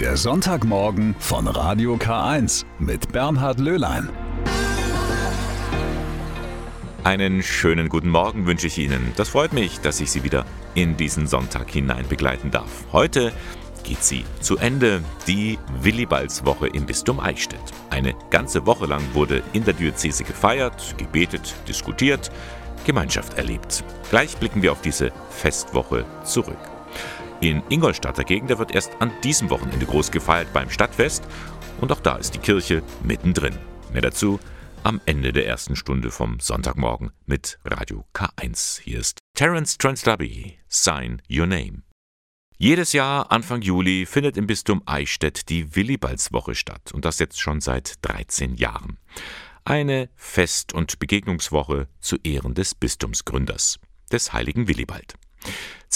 Der Sonntagmorgen von Radio K1 mit Bernhard Löhlein. Einen schönen guten Morgen wünsche ich Ihnen. Das freut mich, dass ich Sie wieder in diesen Sonntag hinein begleiten darf. Heute geht sie zu Ende, die Willibaldswoche im Bistum Eichstätt. Eine ganze Woche lang wurde in der Diözese gefeiert, gebetet, diskutiert, Gemeinschaft erlebt. Gleich blicken wir auf diese Festwoche zurück. In Ingolstadter Gegend wird erst an diesem Wochenende groß gefeiert beim Stadtfest und auch da ist die Kirche mittendrin. Mehr dazu am Ende der ersten Stunde vom Sonntagmorgen mit Radio K1. Hier ist Terence Transdubby, Sign Your Name. Jedes Jahr Anfang Juli findet im Bistum Eichstätt die Willibaldswoche statt und das jetzt schon seit 13 Jahren. Eine Fest- und Begegnungswoche zu Ehren des Bistumsgründers, des heiligen Willibald.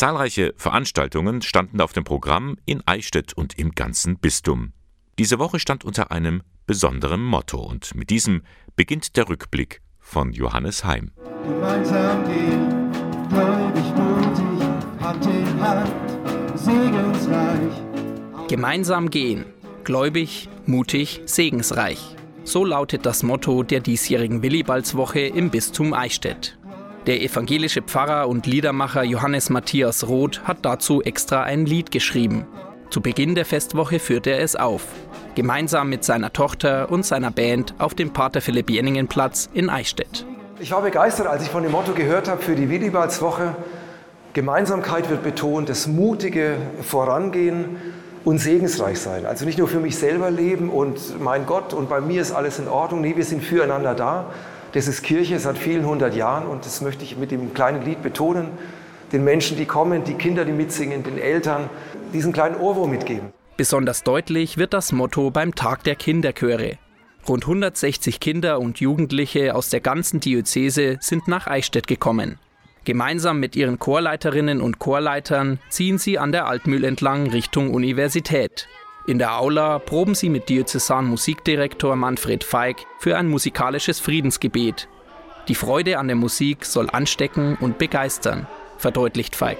Zahlreiche Veranstaltungen standen auf dem Programm in Eichstätt und im ganzen Bistum. Diese Woche stand unter einem besonderen Motto und mit diesem beginnt der Rückblick von Johannes Heim. Gemeinsam gehen, gläubig, mutig, Hand in Hand, segensreich. Gemeinsam gehen, gläubig, mutig, segensreich. So lautet das Motto der diesjährigen Willibaldswoche im Bistum Eichstätt. Der evangelische Pfarrer und Liedermacher Johannes Matthias Roth hat dazu extra ein Lied geschrieben. Zu Beginn der Festwoche führt er es auf, gemeinsam mit seiner Tochter und seiner Band auf dem Pater Philipp Jenningen Platz in Eichstätt. Ich war begeistert, als ich von dem Motto gehört habe für die Willibaldswoche. Gemeinsamkeit wird betont, das mutige Vorangehen und segensreich sein. Also nicht nur für mich selber leben und mein Gott und bei mir ist alles in Ordnung. Nee, wir sind füreinander da. Das ist Kirche seit vielen hundert Jahren und das möchte ich mit dem kleinen Lied betonen. Den Menschen, die kommen, die Kinder, die mitsingen, den Eltern, diesen kleinen Ohrwurm mitgeben. Besonders deutlich wird das Motto beim Tag der Kinderchöre. Rund 160 Kinder und Jugendliche aus der ganzen Diözese sind nach Eichstätt gekommen. Gemeinsam mit ihren Chorleiterinnen und Chorleitern ziehen sie an der Altmühl entlang Richtung Universität. In der Aula proben sie mit Diözesan Musikdirektor Manfred Feig für ein musikalisches Friedensgebet. Die Freude an der Musik soll anstecken und begeistern, verdeutlicht Feig.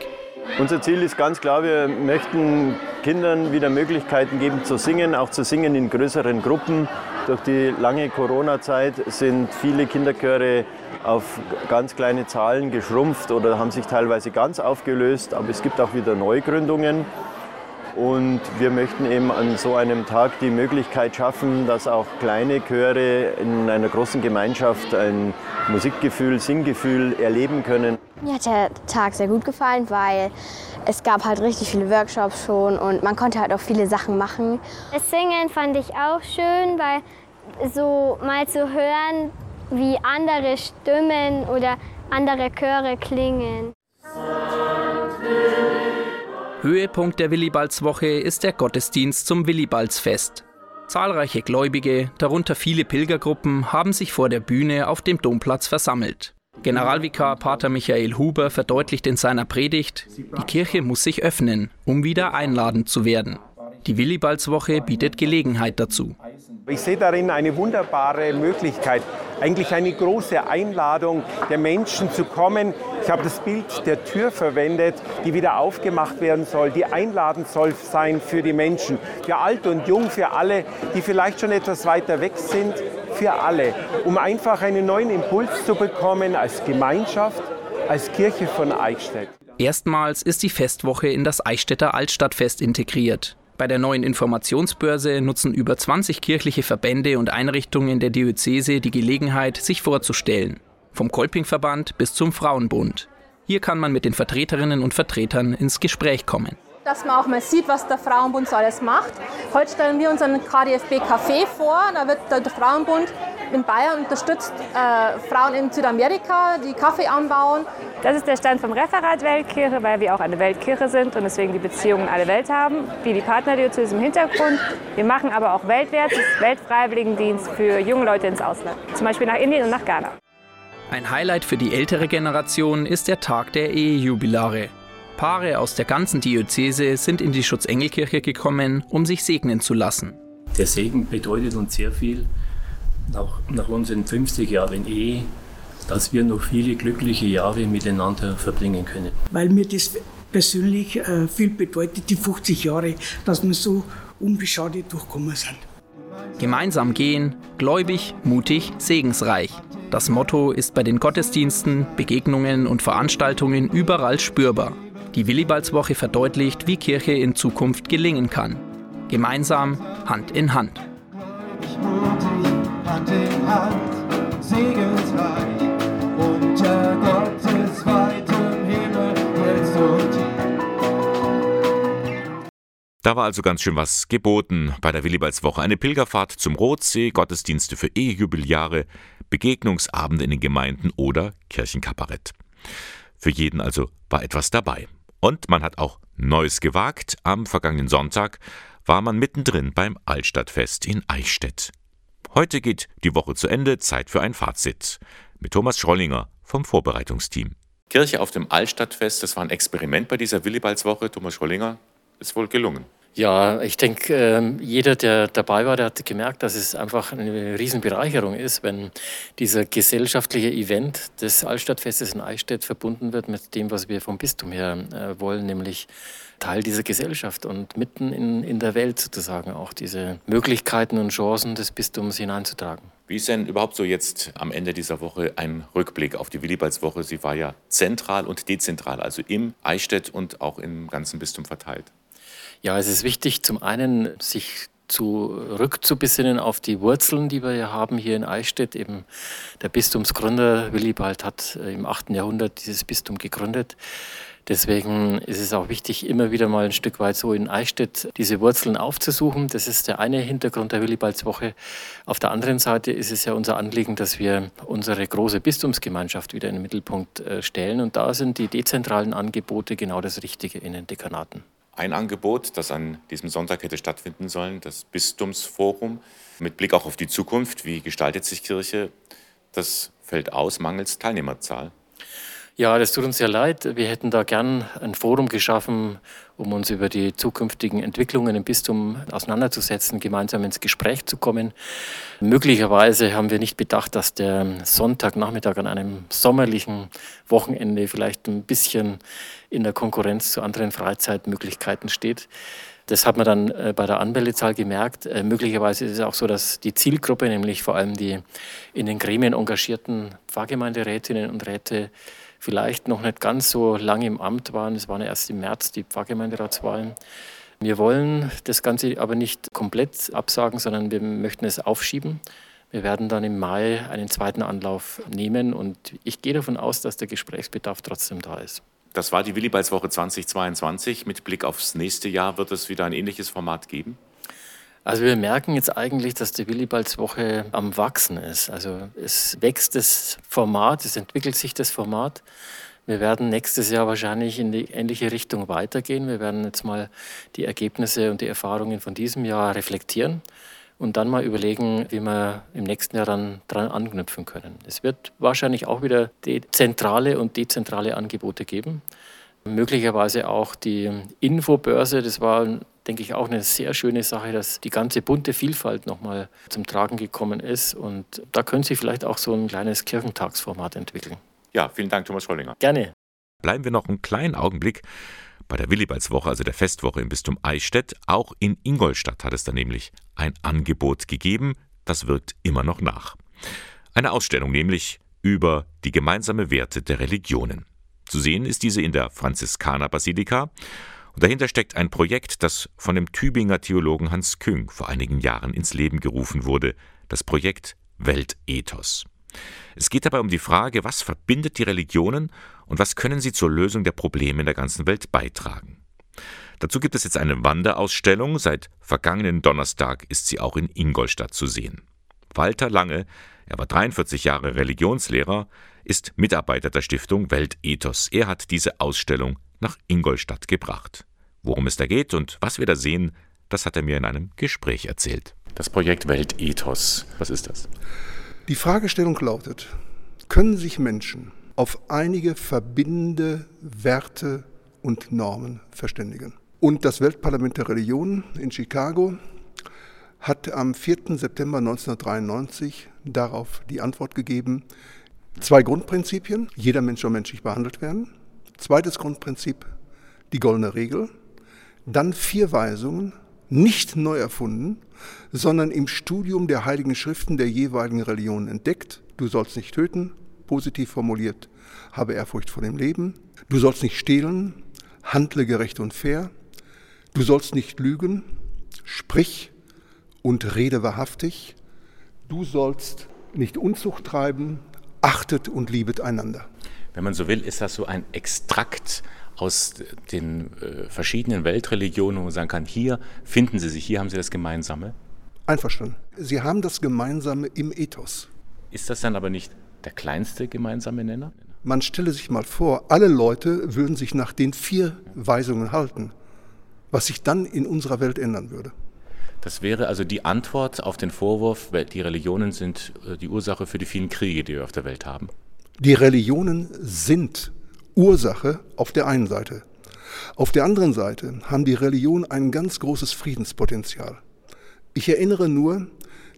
Unser Ziel ist ganz klar, wir möchten Kindern wieder Möglichkeiten geben zu singen, auch zu singen in größeren Gruppen. Durch die lange Corona-Zeit sind viele Kinderchöre auf ganz kleine Zahlen geschrumpft oder haben sich teilweise ganz aufgelöst, aber es gibt auch wieder Neugründungen. Und wir möchten eben an so einem Tag die Möglichkeit schaffen, dass auch kleine Chöre in einer großen Gemeinschaft ein Musikgefühl, Singgefühl erleben können. Mir hat der Tag sehr gut gefallen, weil es gab halt richtig viele Workshops schon und man konnte halt auch viele Sachen machen. Das Singen fand ich auch schön, weil so mal zu hören, wie andere Stimmen oder andere Chöre klingen. Höhepunkt der Willibaldswoche ist der Gottesdienst zum Willibaldsfest. Zahlreiche Gläubige, darunter viele Pilgergruppen, haben sich vor der Bühne auf dem Domplatz versammelt. Generalvikar Pater Michael Huber verdeutlicht in seiner Predigt, die Kirche muss sich öffnen, um wieder einladend zu werden. Die Willibaldswoche bietet Gelegenheit dazu. Ich sehe darin eine wunderbare Möglichkeit, eigentlich eine große Einladung der Menschen zu kommen. Ich habe das Bild der Tür verwendet, die wieder aufgemacht werden soll, die einladend soll sein für die Menschen, für alt und jung, für alle, die vielleicht schon etwas weiter weg sind, für alle, um einfach einen neuen Impuls zu bekommen als Gemeinschaft, als Kirche von Eichstätt. Erstmals ist die Festwoche in das Eichstätter Altstadtfest integriert. Bei der neuen Informationsbörse nutzen über 20 kirchliche Verbände und Einrichtungen der Diözese die Gelegenheit, sich vorzustellen. Vom Kolpingverband bis zum Frauenbund. Hier kann man mit den Vertreterinnen und Vertretern ins Gespräch kommen. Dass man auch mal sieht, was der Frauenbund so alles macht. Heute stellen wir unseren KDFB Café vor. Da wird der Frauenbund in Bayern unterstützt äh, Frauen in Südamerika, die Kaffee anbauen. Das ist der Stand vom Referat Weltkirche, weil wir auch eine Weltkirche sind und deswegen die Beziehungen alle Welt haben, wie die Partnerdiözese im Hintergrund. Wir machen aber auch Weltwärts, Weltfreiwilligendienst für junge Leute ins Ausland, zum Beispiel nach Indien und nach Ghana. Ein Highlight für die ältere Generation ist der Tag der Ehejubilare. Paare aus der ganzen Diözese sind in die Schutzengelkirche gekommen, um sich segnen zu lassen. Der Segen bedeutet uns sehr viel nach, nach unseren 50 Jahren Ehe, dass wir noch viele glückliche Jahre miteinander verbringen können. Weil mir das persönlich äh, viel bedeutet, die 50 Jahre, dass man so unbeschadet durchgekommen sind. Gemeinsam gehen, gläubig, mutig, segensreich. Das Motto ist bei den Gottesdiensten, Begegnungen und Veranstaltungen überall spürbar. Die Willibaldswoche verdeutlicht, wie Kirche in Zukunft gelingen kann. Gemeinsam, Hand in Hand. Mutig, Hand in Hand, segensreich, unter Gottes weitem Himmel, jetzt und Da war also ganz schön was geboten bei der Willibaldswoche. Eine Pilgerfahrt zum Rotsee, Gottesdienste für Ehejubeljahre, Begegnungsabende in den Gemeinden oder Kirchenkabarett. Für jeden also war etwas dabei. Und man hat auch Neues gewagt. Am vergangenen Sonntag war man mittendrin beim Altstadtfest in Eichstätt. Heute geht die Woche zu Ende, Zeit für ein Fazit. Mit Thomas Schrollinger vom Vorbereitungsteam. Kirche auf dem Altstadtfest, das war ein Experiment bei dieser Willibaldswoche. Thomas Schrollinger, ist wohl gelungen. Ja, ich denke, ähm, jeder, der dabei war, der hat gemerkt, dass es einfach eine Riesenbereicherung ist, wenn dieser gesellschaftliche Event des Altstadtfestes in Eichstätt verbunden wird mit dem, was wir vom Bistum her äh, wollen, nämlich Teil dieser Gesellschaft und mitten in, in der Welt sozusagen auch diese Möglichkeiten und Chancen des Bistums hineinzutragen. Wie ist denn überhaupt so jetzt am Ende dieser Woche ein Rückblick auf die Willibaldswoche? Sie war ja zentral und dezentral, also im Eichstätt und auch im ganzen Bistum verteilt. Ja, es ist wichtig, zum einen sich zurückzubesinnen auf die Wurzeln, die wir ja haben hier in Eichstätt. Eben der Bistumsgründer Willibald hat äh, im 8. Jahrhundert dieses Bistum gegründet. Deswegen ist es auch wichtig, immer wieder mal ein Stück weit so in Eichstätt diese Wurzeln aufzusuchen. Das ist der eine Hintergrund der Willibaldswoche. Auf der anderen Seite ist es ja unser Anliegen, dass wir unsere große Bistumsgemeinschaft wieder in den Mittelpunkt äh, stellen. Und da sind die dezentralen Angebote genau das Richtige in den Dekanaten ein Angebot, das an diesem Sonntag hätte stattfinden sollen, das Bistumsforum. Mit Blick auch auf die Zukunft, wie gestaltet sich Kirche, das fällt aus mangels Teilnehmerzahl. Ja, das tut uns sehr leid. Wir hätten da gern ein Forum geschaffen, um uns über die zukünftigen Entwicklungen im Bistum auseinanderzusetzen, gemeinsam ins Gespräch zu kommen. Möglicherweise haben wir nicht bedacht, dass der Sonntagnachmittag an einem sommerlichen Wochenende vielleicht ein bisschen in der Konkurrenz zu anderen Freizeitmöglichkeiten steht. Das hat man dann äh, bei der Anmeldezahl gemerkt. Äh, möglicherweise ist es auch so, dass die Zielgruppe, nämlich vor allem die in den Gremien engagierten Pfarrgemeinderätinnen und Räte, vielleicht noch nicht ganz so lange im Amt waren. Es waren erst im März die Pfarrgemeinderatswahlen. Wir wollen das Ganze aber nicht komplett absagen, sondern wir möchten es aufschieben. Wir werden dann im Mai einen zweiten Anlauf nehmen und ich gehe davon aus, dass der Gesprächsbedarf trotzdem da ist. Das war die Willibaldswoche 2022. Mit Blick aufs nächste Jahr wird es wieder ein ähnliches Format geben? Also wir merken jetzt eigentlich, dass die Willibaldswoche am Wachsen ist. Also es wächst das Format, es entwickelt sich das Format. Wir werden nächstes Jahr wahrscheinlich in die ähnliche Richtung weitergehen. Wir werden jetzt mal die Ergebnisse und die Erfahrungen von diesem Jahr reflektieren und dann mal überlegen, wie wir im nächsten Jahr dann dran anknüpfen können. Es wird wahrscheinlich auch wieder zentrale und dezentrale Angebote geben. Möglicherweise auch die Infobörse, das war denke ich, auch eine sehr schöne Sache, dass die ganze bunte Vielfalt nochmal zum Tragen gekommen ist. Und da können Sie vielleicht auch so ein kleines Kirchentagsformat entwickeln. Ja, vielen Dank, Thomas Schollinger. Gerne. Bleiben wir noch einen kleinen Augenblick bei der Willibaldswoche, also der Festwoche im Bistum Eichstätt. Auch in Ingolstadt hat es da nämlich ein Angebot gegeben. Das wirkt immer noch nach. Eine Ausstellung nämlich über die gemeinsame Werte der Religionen. Zu sehen ist diese in der Franziskanerbasilika dahinter steckt ein Projekt, das von dem Tübinger Theologen Hans Küng vor einigen Jahren ins Leben gerufen wurde, das Projekt Weltethos. Es geht dabei um die Frage, was verbindet die Religionen und was können sie zur Lösung der Probleme in der ganzen Welt beitragen. Dazu gibt es jetzt eine Wanderausstellung, seit vergangenen Donnerstag ist sie auch in Ingolstadt zu sehen. Walter Lange, er war 43 Jahre Religionslehrer, ist Mitarbeiter der Stiftung Weltethos. Er hat diese Ausstellung nach Ingolstadt gebracht. Worum es da geht und was wir da sehen, das hat er mir in einem Gespräch erzählt. Das Projekt Weltethos, was ist das? Die Fragestellung lautet, können sich Menschen auf einige verbindende Werte und Normen verständigen? Und das Weltparlament der Religionen in Chicago hat am 4. September 1993 darauf die Antwort gegeben, zwei Grundprinzipien, jeder Mensch soll menschlich behandelt werden, Zweites Grundprinzip, die goldene Regel. Dann vier Weisungen, nicht neu erfunden, sondern im Studium der heiligen Schriften der jeweiligen Religionen entdeckt. Du sollst nicht töten, positiv formuliert, habe Ehrfurcht vor dem Leben. Du sollst nicht stehlen, handle gerecht und fair. Du sollst nicht lügen, sprich und rede wahrhaftig. Du sollst nicht Unzucht treiben, achtet und liebet einander. Wenn man so will, ist das so ein Extrakt aus den äh, verschiedenen Weltreligionen, wo man sagen kann, hier finden sie sich, hier haben sie das Gemeinsame? Einverstanden. Sie haben das Gemeinsame im Ethos. Ist das dann aber nicht der kleinste gemeinsame Nenner? Man stelle sich mal vor, alle Leute würden sich nach den vier Weisungen halten, was sich dann in unserer Welt ändern würde. Das wäre also die Antwort auf den Vorwurf, die Religionen sind äh, die Ursache für die vielen Kriege, die wir auf der Welt haben. Die Religionen sind Ursache auf der einen Seite. Auf der anderen Seite haben die Religionen ein ganz großes Friedenspotenzial. Ich erinnere nur,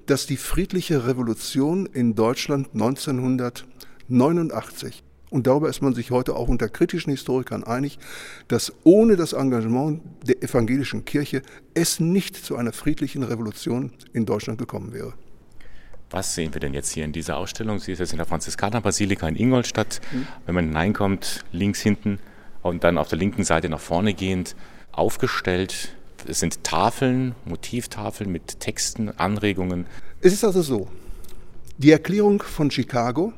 dass die friedliche Revolution in Deutschland 1989 und darüber ist man sich heute auch unter kritischen Historikern einig, dass ohne das Engagement der evangelischen Kirche es nicht zu einer friedlichen Revolution in Deutschland gekommen wäre. Was sehen wir denn jetzt hier in dieser Ausstellung? Sie ist jetzt in der Franziskanerbasilika in Ingolstadt. Mhm. Wenn man hineinkommt, links hinten und dann auf der linken Seite nach vorne gehend aufgestellt. Es sind Tafeln, Motivtafeln mit Texten, Anregungen. Es ist also so, die Erklärung von Chicago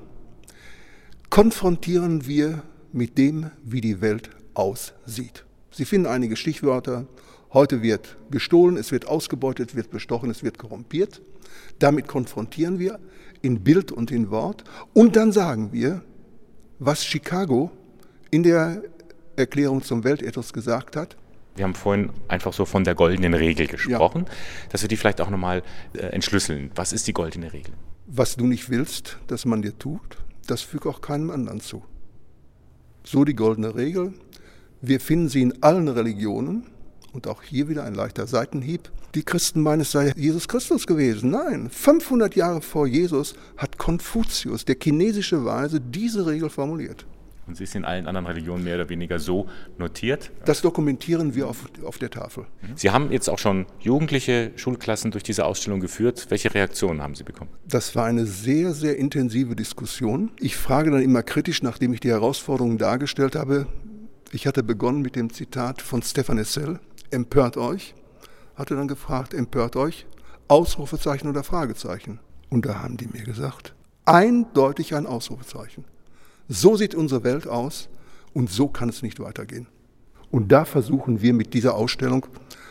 konfrontieren wir mit dem, wie die Welt aussieht. Sie finden einige Stichwörter. Heute wird gestohlen, es wird ausgebeutet, wird bestochen, es wird korrumpiert. Damit konfrontieren wir in Bild und in Wort. Und dann sagen wir, was Chicago in der Erklärung zum Weltethos gesagt hat. Wir haben vorhin einfach so von der goldenen Regel gesprochen, ja. dass wir die vielleicht auch nochmal äh, entschlüsseln. Was ist die goldene Regel? Was du nicht willst, dass man dir tut, das füge auch keinem anderen zu. So die goldene Regel. Wir finden sie in allen Religionen. Und auch hier wieder ein leichter Seitenhieb. Die Christen meinen, es sei Jesus Christus gewesen. Nein, 500 Jahre vor Jesus hat Konfuzius, der chinesische Weise, diese Regel formuliert. Und sie ist in allen anderen Religionen mehr oder weniger so notiert. Das dokumentieren wir auf, auf der Tafel. Mhm. Sie haben jetzt auch schon jugendliche Schulklassen durch diese Ausstellung geführt. Welche Reaktionen haben Sie bekommen? Das war eine sehr, sehr intensive Diskussion. Ich frage dann immer kritisch, nachdem ich die Herausforderungen dargestellt habe. Ich hatte begonnen mit dem Zitat von Stefan Essel, empört euch. Hatte dann gefragt, empört euch? Ausrufezeichen oder Fragezeichen? Und da haben die mir gesagt, eindeutig ein Ausrufezeichen. So sieht unsere Welt aus und so kann es nicht weitergehen. Und da versuchen wir mit dieser Ausstellung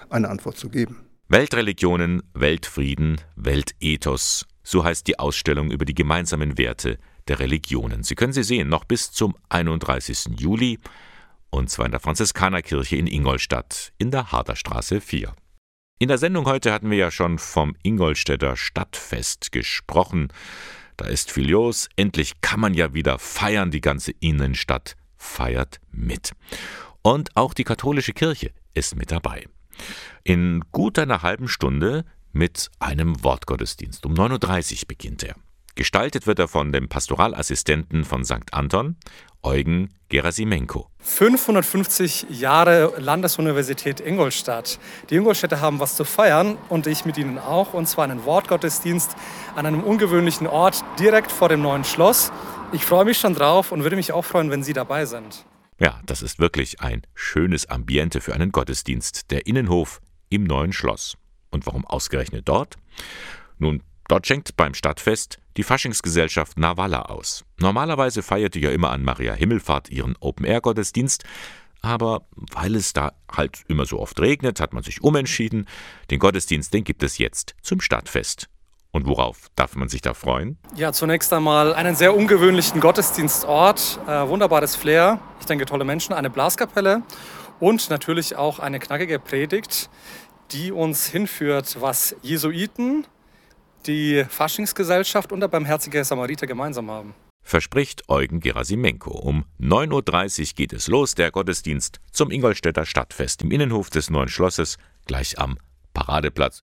eine Antwort zu geben. Weltreligionen, Weltfrieden, Weltethos. So heißt die Ausstellung über die gemeinsamen Werte der Religionen. Sie können sie sehen, noch bis zum 31. Juli, und zwar in der Franziskanerkirche in Ingolstadt in der Harderstraße 4. In der Sendung heute hatten wir ja schon vom Ingolstädter Stadtfest gesprochen. Da ist viel los. Endlich kann man ja wieder feiern. Die ganze Innenstadt feiert mit. Und auch die katholische Kirche ist mit dabei. In gut einer halben Stunde mit einem Wortgottesdienst. Um 9.30 Uhr beginnt er. Gestaltet wird er von dem Pastoralassistenten von St. Anton, Eugen Gerasimenko. 550 Jahre Landesuniversität Ingolstadt. Die Ingolstädter haben was zu feiern und ich mit ihnen auch, und zwar einen Wortgottesdienst an einem ungewöhnlichen Ort direkt vor dem neuen Schloss. Ich freue mich schon drauf und würde mich auch freuen, wenn Sie dabei sind. Ja, das ist wirklich ein schönes Ambiente für einen Gottesdienst, der Innenhof im neuen Schloss. Und warum ausgerechnet dort? Nun, Dort schenkt beim Stadtfest die Faschingsgesellschaft Nawalla aus. Normalerweise feierte ja immer an Maria Himmelfahrt ihren Open-Air-Gottesdienst, aber weil es da halt immer so oft regnet, hat man sich umentschieden. Den Gottesdienst, den gibt es jetzt zum Stadtfest. Und worauf darf man sich da freuen? Ja, zunächst einmal einen sehr ungewöhnlichen Gottesdienstort, äh, wunderbares Flair, ich denke tolle Menschen, eine Blaskapelle und natürlich auch eine knackige Predigt, die uns hinführt, was Jesuiten die Faschingsgesellschaft und der Barmherzige Samariter gemeinsam haben. Verspricht Eugen Gerasimenko. Um 9.30 Uhr geht es los, der Gottesdienst zum Ingolstädter Stadtfest im Innenhof des neuen Schlosses, gleich am Paradeplatz.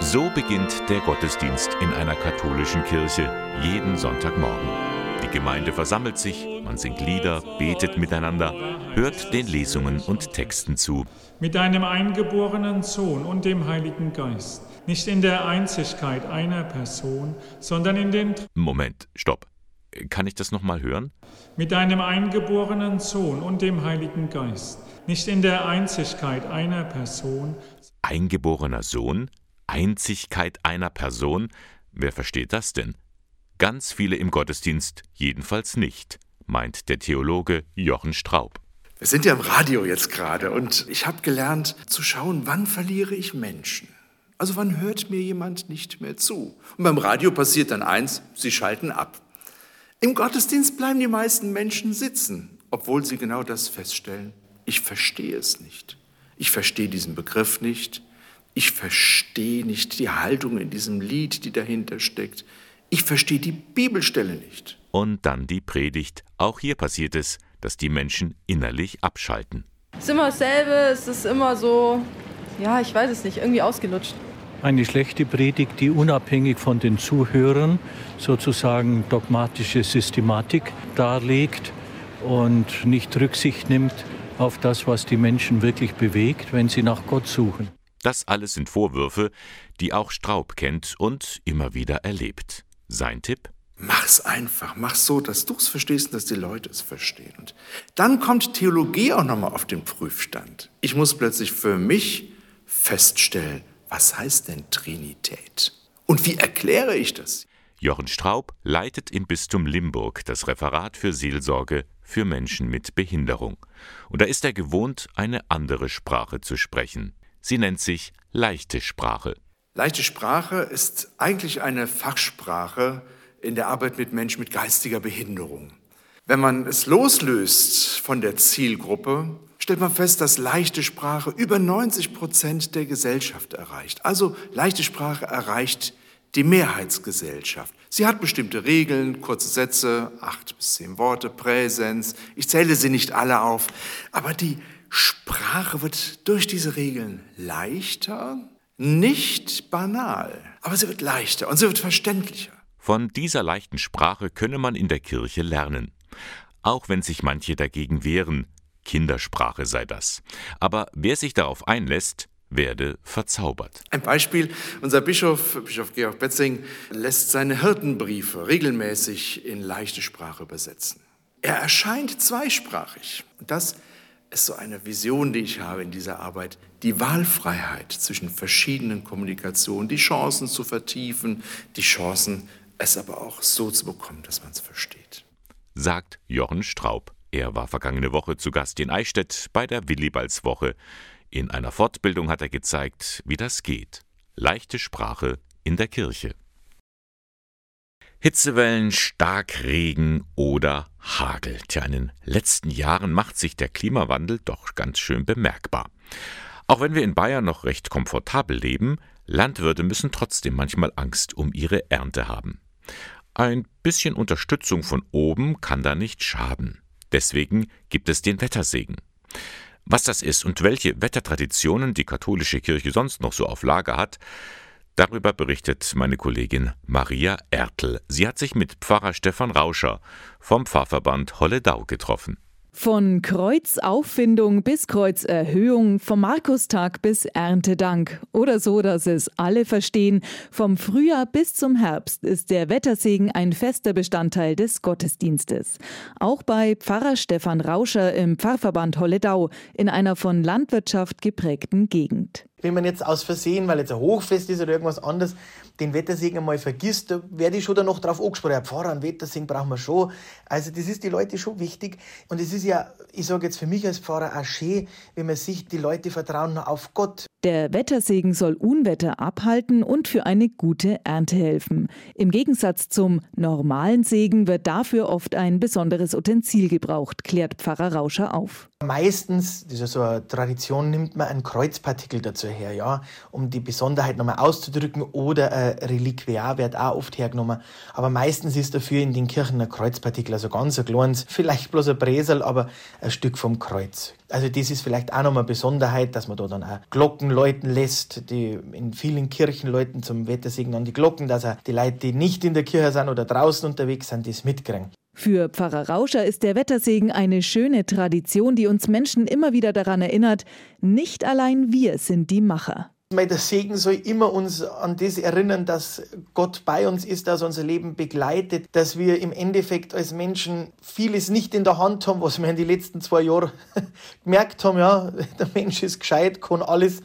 So beginnt der Gottesdienst in einer katholischen Kirche jeden Sonntagmorgen. Die Gemeinde versammelt sich, man singt Lieder, betet miteinander, hört den Lesungen und Texten zu. Mit deinem eingeborenen Sohn und dem Heiligen Geist, nicht in der Einzigkeit einer Person, sondern in dem Moment, stopp. Kann ich das nochmal hören? mit deinem eingeborenen Sohn und dem Heiligen Geist, nicht in der Einzigkeit einer Person. Eingeborener Sohn? Einzigkeit einer Person? Wer versteht das denn? Ganz viele im Gottesdienst jedenfalls nicht, meint der Theologe Jochen Straub. Wir sind ja im Radio jetzt gerade und ich habe gelernt zu schauen, wann verliere ich Menschen. Also wann hört mir jemand nicht mehr zu? Und beim Radio passiert dann eins, sie schalten ab. Im Gottesdienst bleiben die meisten Menschen sitzen, obwohl sie genau das feststellen. Ich verstehe es nicht. Ich verstehe diesen Begriff nicht. Ich verstehe nicht die Haltung in diesem Lied, die dahinter steckt. Ich verstehe die Bibelstelle nicht. Und dann die Predigt. Auch hier passiert es, dass die Menschen innerlich abschalten. Es ist immer dasselbe, es ist immer so, ja, ich weiß es nicht, irgendwie ausgelutscht. Eine schlechte Predigt, die unabhängig von den Zuhörern sozusagen dogmatische Systematik darlegt und nicht Rücksicht nimmt auf das, was die Menschen wirklich bewegt, wenn sie nach Gott suchen. Das alles sind Vorwürfe, die auch Straub kennt und immer wieder erlebt. Sein Tipp? Mach's einfach, mach's so, dass du es verstehst und dass die Leute es verstehen. Und dann kommt Theologie auch nochmal auf den Prüfstand. Ich muss plötzlich für mich feststellen, was heißt denn Trinität? Und wie erkläre ich das? Jochen Straub leitet im Bistum Limburg das Referat für Seelsorge für Menschen mit Behinderung. Und da ist er gewohnt, eine andere Sprache zu sprechen. Sie nennt sich leichte Sprache. Leichte Sprache ist eigentlich eine Fachsprache in der Arbeit mit Menschen mit geistiger Behinderung. Wenn man es loslöst von der Zielgruppe, stellt man fest, dass leichte Sprache über 90 Prozent der Gesellschaft erreicht. Also leichte Sprache erreicht die Mehrheitsgesellschaft. Sie hat bestimmte Regeln, kurze Sätze, acht bis zehn Worte, Präsenz. Ich zähle sie nicht alle auf, aber die Sprache wird durch diese Regeln leichter, nicht banal, aber sie wird leichter und sie wird verständlicher. Von dieser leichten Sprache könne man in der Kirche lernen. Auch wenn sich manche dagegen wehren, Kindersprache sei das. Aber wer sich darauf einlässt, werde verzaubert. Ein Beispiel, unser Bischof, Bischof Georg Betzing, lässt seine Hirtenbriefe regelmäßig in leichte Sprache übersetzen. Er erscheint zweisprachig. Und das ist so eine Vision, die ich habe in dieser Arbeit. Die Wahlfreiheit zwischen verschiedenen Kommunikationen, die Chancen zu vertiefen, die Chancen, es aber auch so zu bekommen, dass man es versteht. Sagt Jochen Straub. Er war vergangene Woche zu Gast in Eichstätt bei der Willibaldswoche. In einer Fortbildung hat er gezeigt, wie das geht. Leichte Sprache in der Kirche. Hitzewellen, Starkregen oder Hagel. Tja, in den letzten Jahren macht sich der Klimawandel doch ganz schön bemerkbar. Auch wenn wir in Bayern noch recht komfortabel leben, Landwirte müssen trotzdem manchmal Angst um ihre Ernte haben. Ein bisschen Unterstützung von oben kann da nicht schaden. Deswegen gibt es den Wettersegen. Was das ist und welche Wettertraditionen die katholische Kirche sonst noch so auf Lager hat, darüber berichtet meine Kollegin Maria Ertl. Sie hat sich mit Pfarrer Stefan Rauscher vom Pfarrverband Holledau getroffen. Von Kreuzauffindung bis Kreuzerhöhung, vom Markustag bis Erntedank. Oder so, dass es alle verstehen. Vom Frühjahr bis zum Herbst ist der Wettersegen ein fester Bestandteil des Gottesdienstes. Auch bei Pfarrer Stefan Rauscher im Pfarrverband Holledau in einer von Landwirtschaft geprägten Gegend. Wenn man jetzt aus Versehen, weil jetzt ein Hochfest ist oder irgendwas anderes, den Wettersegen einmal vergisst, da werde ich schon da noch drauf angesprochen. Ja, Pfarrer, einen Wettersegen brauchen wir schon. Also das ist die Leute schon wichtig. Und es ist ja, ich sage jetzt für mich als Pfarrer auch schön, wenn man sieht, die Leute vertrauen auf Gott. Der Wettersegen soll Unwetter abhalten und für eine gute Ernte helfen. Im Gegensatz zum normalen Segen wird dafür oft ein besonderes Utensil gebraucht, klärt Pfarrer Rauscher auf. Meistens, das ist ja so eine Tradition, nimmt man ein Kreuzpartikel dazu her, ja, um die Besonderheit nochmal auszudrücken oder ein Reliquiar wird auch oft hergenommen. Aber meistens ist dafür in den Kirchen ein Kreuzpartikel, also ganz ein kleines, vielleicht bloß ein Bresel, aber ein Stück vom Kreuz. Also das ist vielleicht auch nochmal eine Besonderheit, dass man da dann auch Glocken läuten lässt, die in vielen Kirchen läuten zum Wettersegen an die Glocken, dass auch die Leute, die nicht in der Kirche sind oder draußen unterwegs sind, das mitkriegen. Für Pfarrer Rauscher ist der Wettersegen eine schöne Tradition, die uns Menschen immer wieder daran erinnert, nicht allein wir sind die Macher. Der Segen soll immer uns an das erinnern, dass Gott bei uns ist, dass unser Leben begleitet, dass wir im Endeffekt als Menschen vieles nicht in der Hand haben, was wir in den letzten zwei Jahren gemerkt haben. Ja, der Mensch ist gescheit, kann alles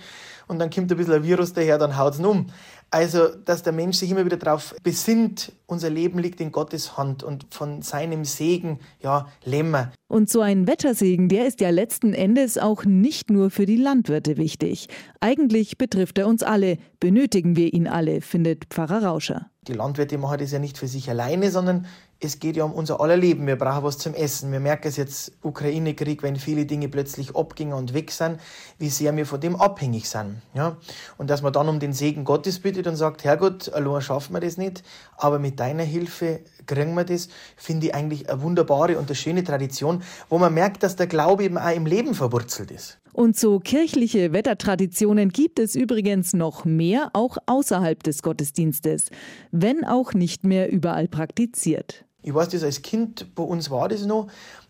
und dann kommt ein bisschen ein Virus daher, dann haut es um. Also, dass der Mensch sich immer wieder darauf besinnt, unser Leben liegt in Gottes Hand und von seinem Segen, ja, lämmer. Und so ein Wettersegen, der ist ja letzten Endes auch nicht nur für die Landwirte wichtig. Eigentlich betrifft er uns alle, benötigen wir ihn alle, findet Pfarrer Rauscher. Die Landwirte machen das ja nicht für sich alleine, sondern es geht ja um unser aller Leben. Wir brauchen was zum Essen. Wir merken es jetzt, Ukraine-Krieg, wenn viele Dinge plötzlich abgingen und weg sind, wie sehr wir von dem abhängig sind. Ja? Und dass man dann um den Segen Gottes bittet und sagt, Herrgott, allein schaffen wir das nicht, aber mit deiner Hilfe kriegen wir das, finde ich eigentlich eine wunderbare und eine schöne Tradition, wo man merkt, dass der Glaube eben auch im Leben verwurzelt ist. Und so kirchliche Wettertraditionen gibt es übrigens noch mehr, auch außerhalb des Gottesdienstes, wenn auch nicht mehr überall praktiziert. Ich weiß das als Kind, bei uns war das noch,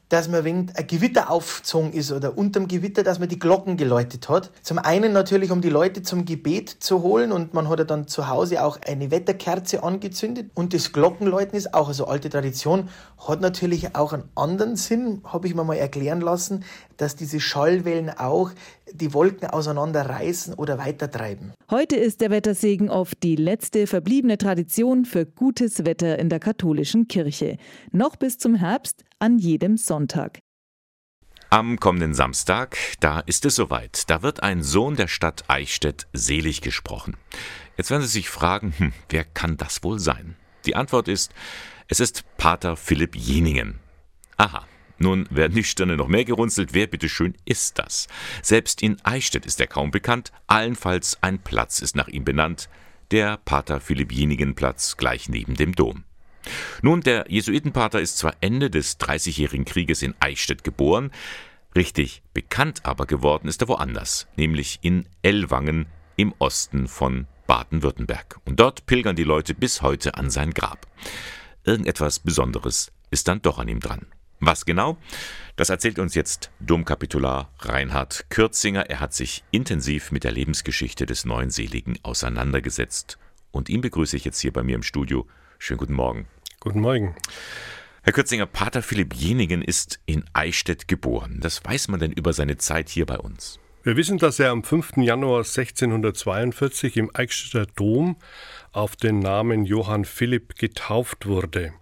dass man, wenn ein Gewitter aufgezogen ist oder unterm Gewitter, dass man die Glocken geläutet hat. Zum einen natürlich, um die Leute zum Gebet zu holen und man hat ja dann zu Hause auch eine Wetterkerze angezündet. Und das Glockenläuten ist auch eine alte Tradition, hat natürlich auch einen anderen Sinn, habe ich mir mal erklären lassen, dass diese Schallwellen auch die Wolken auseinanderreißen oder weitertreiben. Heute ist der Wettersegen oft die letzte verbliebene Tradition für gutes Wetter in der katholischen Kirche. Noch bis zum Herbst an jedem Sonntag. Am kommenden Samstag, da ist es soweit. Da wird ein Sohn der Stadt Eichstätt selig gesprochen. Jetzt werden Sie sich fragen, hm, wer kann das wohl sein? Die Antwort ist, es ist Pater Philipp Jeningen. Aha, nun werden die Stirne noch mehr gerunzelt. Wer bitteschön ist das? Selbst in Eichstätt ist er kaum bekannt. Allenfalls ein Platz ist nach ihm benannt. Der Pater Philipp Jeningen Platz gleich neben dem Dom. Nun, der Jesuitenpater ist zwar Ende des Dreißigjährigen Krieges in Eichstätt geboren, richtig bekannt aber geworden ist er woanders, nämlich in Ellwangen im Osten von Baden-Württemberg. Und dort pilgern die Leute bis heute an sein Grab. Irgendetwas Besonderes ist dann doch an ihm dran. Was genau? Das erzählt uns jetzt Domkapitular Reinhard Kürzinger. Er hat sich intensiv mit der Lebensgeschichte des neuen Seligen auseinandergesetzt. Und ihn begrüße ich jetzt hier bei mir im Studio. Schönen guten Morgen. Guten Morgen. Herr Kürzinger, Pater Philipp Jenigen ist in Eichstätt geboren. Das weiß man denn über seine Zeit hier bei uns? Wir wissen, dass er am 5. Januar 1642 im Eichstätter Dom auf den Namen Johann Philipp getauft wurde.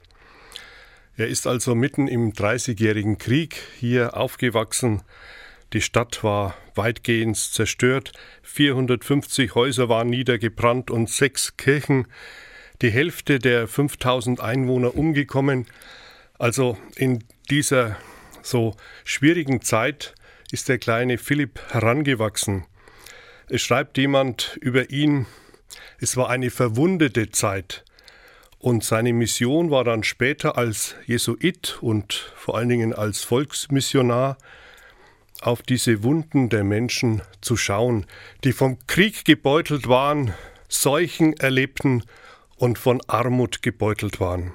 Er ist also mitten im Dreißigjährigen Krieg hier aufgewachsen. Die Stadt war weitgehend zerstört, 450 Häuser waren niedergebrannt und sechs Kirchen, die Hälfte der 5000 Einwohner umgekommen. Also in dieser so schwierigen Zeit ist der kleine Philipp herangewachsen. Es schreibt jemand über ihn, es war eine verwundete Zeit. Und seine Mission war dann später als Jesuit und vor allen Dingen als Volksmissionar auf diese Wunden der Menschen zu schauen, die vom Krieg gebeutelt waren, Seuchen erlebten und von Armut gebeutelt waren.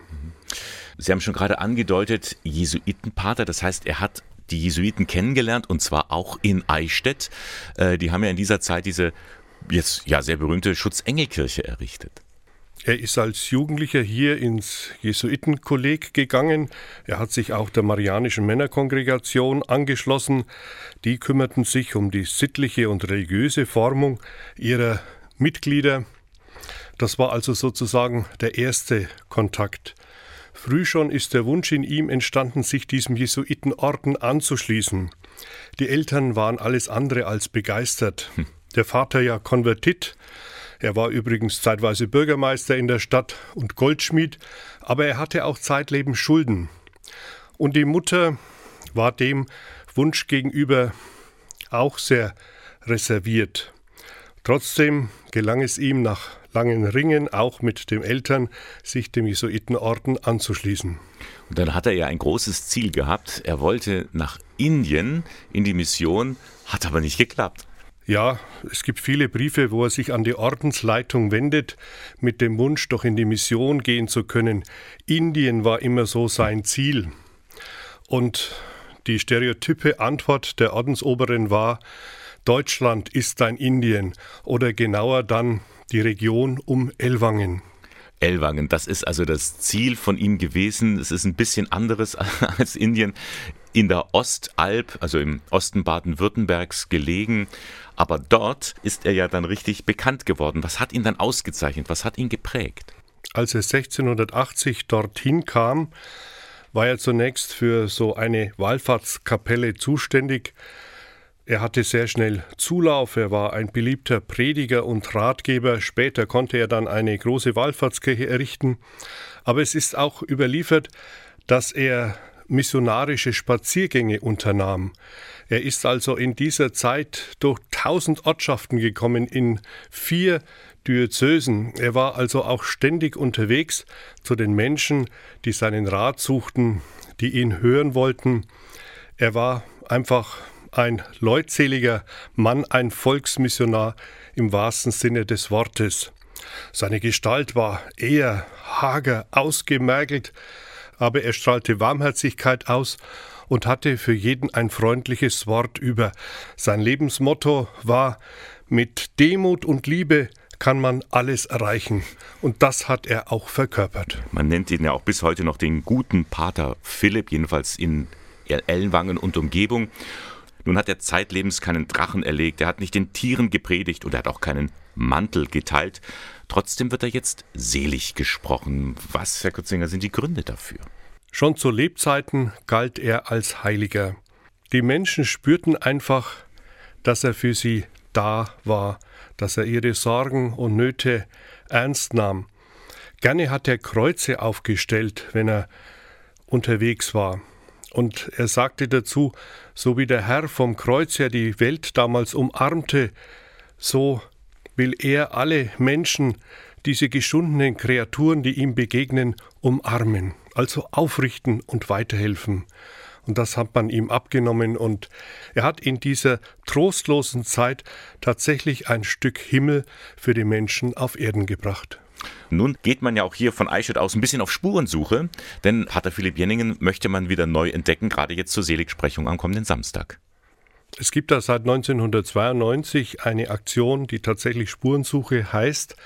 Sie haben schon gerade angedeutet, Jesuitenpater, das heißt, er hat die Jesuiten kennengelernt und zwar auch in Eichstätt. Äh, die haben ja in dieser Zeit diese jetzt ja sehr berühmte Schutzengelkirche errichtet. Er ist als Jugendlicher hier ins Jesuitenkolleg gegangen. Er hat sich auch der Marianischen Männerkongregation angeschlossen. Die kümmerten sich um die sittliche und religiöse Formung ihrer Mitglieder. Das war also sozusagen der erste Kontakt. Früh schon ist der Wunsch in ihm entstanden, sich diesem Jesuitenorden anzuschließen. Die Eltern waren alles andere als begeistert. Der Vater ja konvertit, er war übrigens zeitweise Bürgermeister in der Stadt und Goldschmied, aber er hatte auch zeitlebens Schulden. Und die Mutter war dem Wunsch gegenüber auch sehr reserviert. Trotzdem gelang es ihm nach langen Ringen, auch mit den Eltern, sich dem Jesuitenorden anzuschließen. Und dann hat er ja ein großes Ziel gehabt. Er wollte nach Indien in die Mission, hat aber nicht geklappt. Ja, es gibt viele Briefe, wo er sich an die Ordensleitung wendet, mit dem Wunsch, doch in die Mission gehen zu können. Indien war immer so sein Ziel. Und die stereotype Antwort der Ordensoberen war, Deutschland ist ein Indien oder genauer dann die Region um Ellwangen. Ellwangen, das ist also das Ziel von ihm gewesen. Es ist ein bisschen anderes als Indien. In der Ostalb, also im Osten Baden-Württembergs gelegen. Aber dort ist er ja dann richtig bekannt geworden. Was hat ihn dann ausgezeichnet? Was hat ihn geprägt? Als er 1680 dorthin kam, war er zunächst für so eine Wallfahrtskapelle zuständig. Er hatte sehr schnell Zulauf, er war ein beliebter Prediger und Ratgeber, später konnte er dann eine große Wallfahrtskirche errichten, aber es ist auch überliefert, dass er missionarische Spaziergänge unternahm. Er ist also in dieser Zeit durch tausend Ortschaften gekommen, in vier Diözesen. Er war also auch ständig unterwegs zu den Menschen, die seinen Rat suchten, die ihn hören wollten. Er war einfach ein leutseliger Mann, ein Volksmissionar im wahrsten Sinne des Wortes. Seine Gestalt war eher hager, ausgemergelt, aber er strahlte Warmherzigkeit aus und hatte für jeden ein freundliches Wort über. Sein Lebensmotto war mit Demut und Liebe kann man alles erreichen. Und das hat er auch verkörpert. Man nennt ihn ja auch bis heute noch den guten Pater Philipp, jedenfalls in Ellenwangen und Umgebung. Nun hat er zeitlebens keinen Drachen erlegt, er hat nicht den Tieren gepredigt und er hat auch keinen Mantel geteilt. Trotzdem wird er jetzt selig gesprochen. Was, Herr Kutzinger, sind die Gründe dafür? Schon zu Lebzeiten galt er als Heiliger. Die Menschen spürten einfach, dass er für sie da war, dass er ihre Sorgen und Nöte ernst nahm. Gerne hat er Kreuze aufgestellt, wenn er unterwegs war. Und er sagte dazu, so wie der Herr vom Kreuz her die Welt damals umarmte, so will er alle Menschen, diese geschundenen Kreaturen, die ihm begegnen, umarmen, also aufrichten und weiterhelfen. Und das hat man ihm abgenommen und er hat in dieser trostlosen Zeit tatsächlich ein Stück Himmel für die Menschen auf Erden gebracht. Nun geht man ja auch hier von Eichstätt aus ein bisschen auf Spurensuche, denn Pater Philipp Jenningen möchte man wieder neu entdecken, gerade jetzt zur Seligsprechung am kommenden Samstag. Es gibt da seit 1992 eine Aktion, die tatsächlich Spurensuche heißt.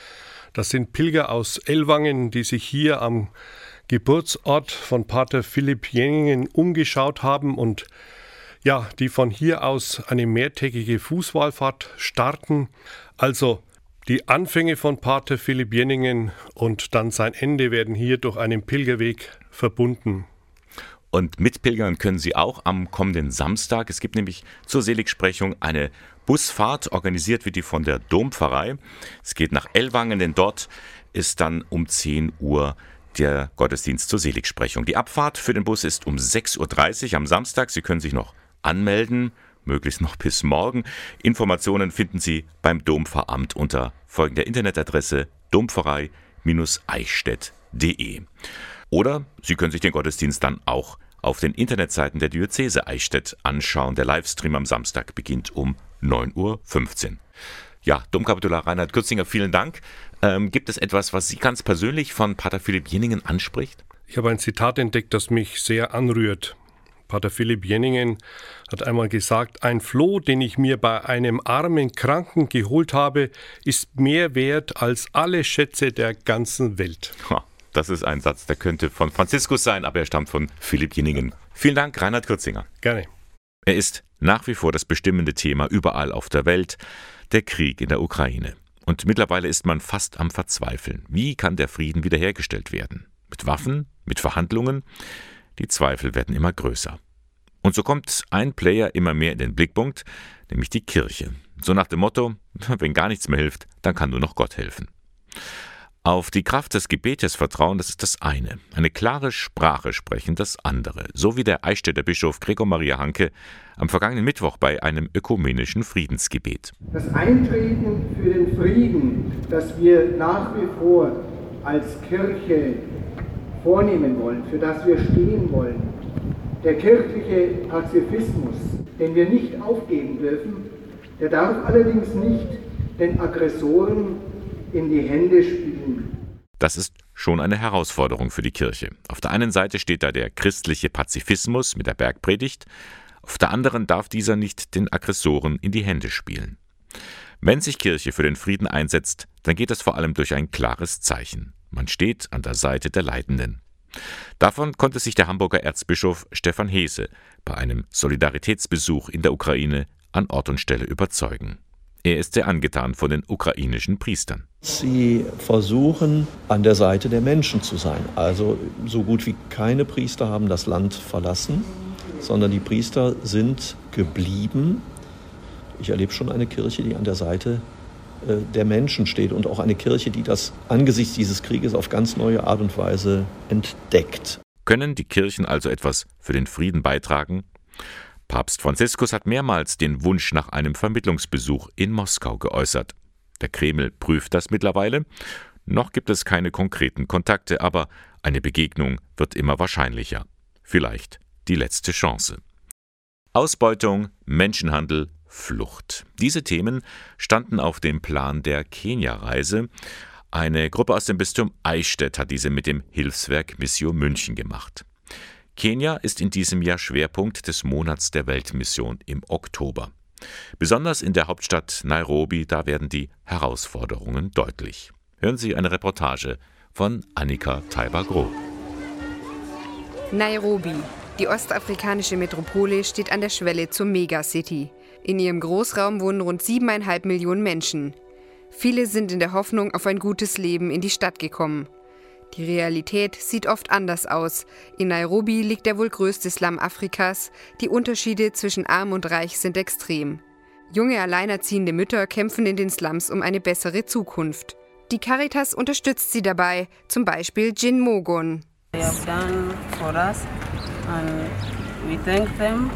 Das sind Pilger aus Ellwangen, die sich hier am Geburtsort von Pater Philipp Jenningen umgeschaut haben und ja, die von hier aus eine mehrtägige Fußwallfahrt starten. Also die Anfänge von Pater Philipp Jenningen und dann sein Ende werden hier durch einen Pilgerweg verbunden. Und mitpilgern können Sie auch am kommenden Samstag. Es gibt nämlich zur Seligsprechung eine Busfahrt, organisiert wird die von der Dompfarrei. Es geht nach Ellwangen, denn dort ist dann um 10 Uhr der Gottesdienst zur Seligsprechung. Die Abfahrt für den Bus ist um 6.30 Uhr am Samstag. Sie können sich noch anmelden, möglichst noch bis morgen. Informationen finden Sie beim Dompfarramt unter folgender Internetadresse dompfarrei-eichstätt.de. Oder Sie können sich den Gottesdienst dann auch auf den Internetseiten der Diözese Eichstätt anschauen. Der Livestream am Samstag beginnt um 9.15 Uhr. Ja, Domkapitular Reinhard Kürzinger, vielen Dank. Ähm, gibt es etwas, was Sie ganz persönlich von Pater Philipp Jenningen anspricht? Ich habe ein Zitat entdeckt, das mich sehr anrührt. Pater Philipp Jenningen hat einmal gesagt, ein Floh, den ich mir bei einem armen Kranken geholt habe, ist mehr wert als alle Schätze der ganzen Welt. Das ist ein Satz, der könnte von Franziskus sein, aber er stammt von Philipp Jenningen. Vielen Dank, Reinhard Kürzinger. Gerne. Er ist nach wie vor das bestimmende Thema überall auf der Welt der Krieg in der Ukraine. Und mittlerweile ist man fast am Verzweifeln. Wie kann der Frieden wiederhergestellt werden? Mit Waffen? Mit Verhandlungen? Die Zweifel werden immer größer. Und so kommt ein Player immer mehr in den Blickpunkt, nämlich die Kirche. So nach dem Motto, wenn gar nichts mehr hilft, dann kann nur noch Gott helfen. Auf die Kraft des Gebetes vertrauen, das ist das eine. Eine klare Sprache sprechen, das andere. So wie der Eichstätter Bischof Gregor Maria Hanke am vergangenen Mittwoch bei einem ökumenischen Friedensgebet. Das Eintreten für den Frieden, das wir nach wie vor als Kirche vornehmen wollen, für das wir stehen wollen, der kirchliche Pazifismus, den wir nicht aufgeben dürfen, Der darf allerdings nicht den Aggressoren in die Hände spielen. Das ist schon eine Herausforderung für die Kirche. Auf der einen Seite steht da der christliche Pazifismus mit der Bergpredigt, auf der anderen darf dieser nicht den Aggressoren in die Hände spielen. Wenn sich Kirche für den Frieden einsetzt, dann geht es vor allem durch ein klares Zeichen. Man steht an der Seite der Leidenden. Davon konnte sich der Hamburger Erzbischof Stefan Hese bei einem Solidaritätsbesuch in der Ukraine an Ort und Stelle überzeugen. Er ist sehr angetan von den ukrainischen Priestern. Sie versuchen an der Seite der Menschen zu sein. Also so gut wie keine Priester haben das Land verlassen, sondern die Priester sind geblieben. Ich erlebe schon eine Kirche, die an der Seite der Menschen steht und auch eine Kirche, die das angesichts dieses Krieges auf ganz neue Art und Weise entdeckt. Können die Kirchen also etwas für den Frieden beitragen? Papst Franziskus hat mehrmals den Wunsch nach einem Vermittlungsbesuch in Moskau geäußert. Der Kreml prüft das mittlerweile. Noch gibt es keine konkreten Kontakte, aber eine Begegnung wird immer wahrscheinlicher. Vielleicht die letzte Chance. Ausbeutung, Menschenhandel, Flucht. Diese Themen standen auf dem Plan der Kenia-Reise. Eine Gruppe aus dem Bistum Eichstätt hat diese mit dem Hilfswerk Mission München gemacht. Kenia ist in diesem Jahr Schwerpunkt des Monats der Weltmission im Oktober. Besonders in der Hauptstadt Nairobi, da werden die Herausforderungen deutlich. Hören Sie eine Reportage von Annika Taiber-Groh. Nairobi, die ostafrikanische Metropole, steht an der Schwelle zur Megacity. In ihrem Großraum wohnen rund siebeneinhalb Millionen Menschen. Viele sind in der Hoffnung auf ein gutes Leben in die Stadt gekommen. Die Realität sieht oft anders aus. In Nairobi liegt der wohl größte Slum Afrikas. Die Unterschiede zwischen arm und reich sind extrem. Junge alleinerziehende Mütter kämpfen in den Slums um eine bessere Zukunft. Die Caritas unterstützt sie dabei, zum Beispiel Jin Mogon. They have done for us and we thank them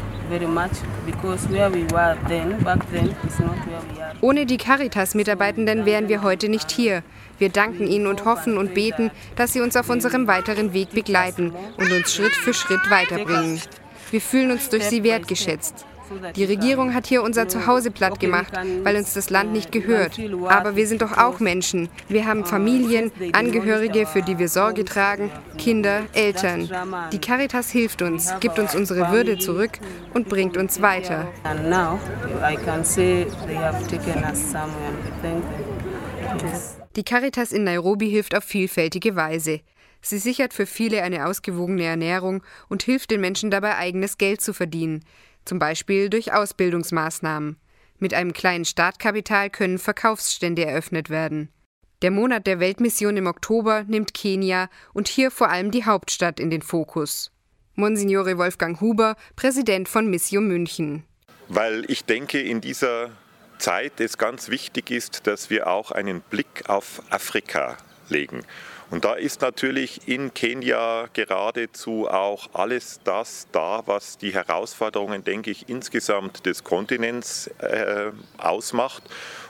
Ohne die Caritas-Mitarbeitenden wären wir heute nicht hier. Wir danken ihnen und hoffen und beten, dass sie uns auf unserem weiteren Weg begleiten und uns Schritt für Schritt weiterbringen. Wir fühlen uns durch sie wertgeschätzt. Die Regierung hat hier unser Zuhause platt gemacht, weil uns das Land nicht gehört. Aber wir sind doch auch Menschen. Wir haben Familien, Angehörige, für die wir Sorge tragen, Kinder, Eltern. Die Caritas hilft uns, gibt uns unsere Würde zurück und bringt uns weiter. Die Caritas in Nairobi hilft auf vielfältige Weise. Sie sichert für viele eine ausgewogene Ernährung und hilft den Menschen dabei, eigenes Geld zu verdienen, zum Beispiel durch Ausbildungsmaßnahmen. Mit einem kleinen Startkapital können Verkaufsstände eröffnet werden. Der Monat der Weltmission im Oktober nimmt Kenia und hier vor allem die Hauptstadt in den Fokus. Monsignore Wolfgang Huber, Präsident von Mission München. Weil ich denke, in dieser Zeit es ganz wichtig ist, dass wir auch einen Blick auf Afrika legen. Und da ist natürlich in Kenia geradezu auch alles das da, was die Herausforderungen, denke ich, insgesamt des Kontinents äh, ausmacht.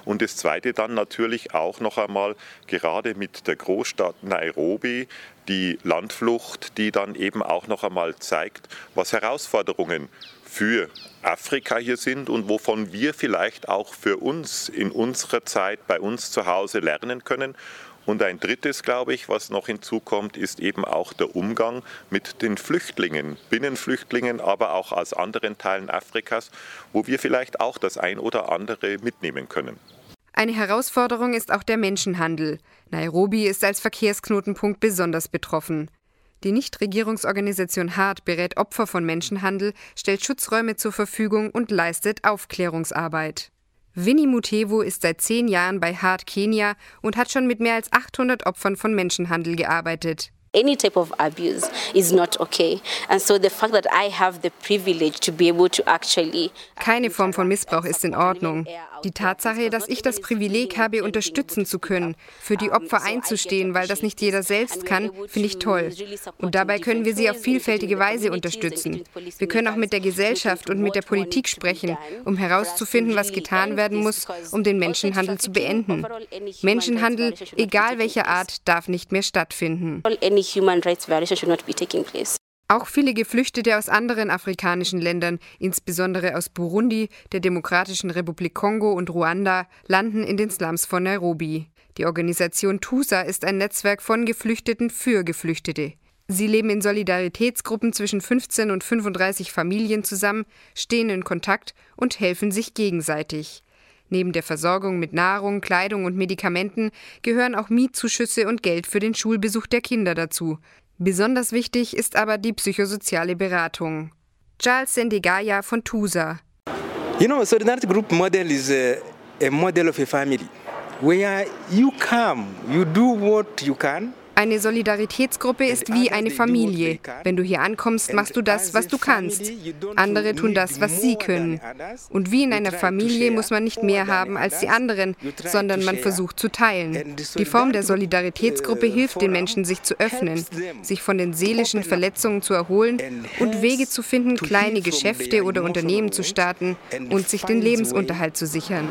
Und das Zweite dann natürlich auch noch einmal gerade mit der Großstadt Nairobi, die Landflucht, die dann eben auch noch einmal zeigt, was Herausforderungen für Afrika hier sind und wovon wir vielleicht auch für uns in unserer Zeit bei uns zu Hause lernen können. Und ein drittes, glaube ich, was noch hinzukommt, ist eben auch der Umgang mit den Flüchtlingen, Binnenflüchtlingen, aber auch aus anderen Teilen Afrikas, wo wir vielleicht auch das ein oder andere mitnehmen können. Eine Herausforderung ist auch der Menschenhandel. Nairobi ist als Verkehrsknotenpunkt besonders betroffen. Die Nichtregierungsorganisation HART berät Opfer von Menschenhandel, stellt Schutzräume zur Verfügung und leistet Aufklärungsarbeit. Winnie Mutevo ist seit zehn Jahren bei HART Kenia und hat schon mit mehr als 800 Opfern von Menschenhandel gearbeitet. Any type of abuse is not okay. And so the fact that I have the privilege to be able to actually Keine Form von Missbrauch ist in Ordnung. Die Tatsache, dass ich das Privileg habe, unterstützen zu können, für die Opfer einzustehen, weil das nicht jeder selbst kann, finde ich toll. Und dabei können wir sie auf vielfältige Weise unterstützen. Wir können auch mit der Gesellschaft und mit der Politik sprechen, um herauszufinden, was getan werden muss, um den Menschenhandel zu beenden. Menschenhandel, egal welcher Art, darf nicht mehr stattfinden. Auch viele Geflüchtete aus anderen afrikanischen Ländern, insbesondere aus Burundi, der Demokratischen Republik Kongo und Ruanda, landen in den Slums von Nairobi. Die Organisation TUSA ist ein Netzwerk von Geflüchteten für Geflüchtete. Sie leben in Solidaritätsgruppen zwischen 15 und 35 Familien zusammen, stehen in Kontakt und helfen sich gegenseitig. Neben der Versorgung mit Nahrung, Kleidung und Medikamenten gehören auch Mietzuschüsse und Geld für den Schulbesuch der Kinder dazu. Besonders wichtig ist aber die psychosoziale Beratung. Charles Sendigaya von TUSA. You know, Solidarity Group model is a, a model of a family where you come, you do what you can, eine Solidaritätsgruppe ist wie eine Familie. Wenn du hier ankommst, machst du das, was du kannst. Andere tun das, was sie können. Und wie in einer Familie muss man nicht mehr haben als die anderen, sondern man versucht zu teilen. Die Form der Solidaritätsgruppe hilft den Menschen, sich zu öffnen, sich von den seelischen Verletzungen zu erholen und Wege zu finden, kleine Geschäfte oder Unternehmen zu starten und sich den Lebensunterhalt zu sichern.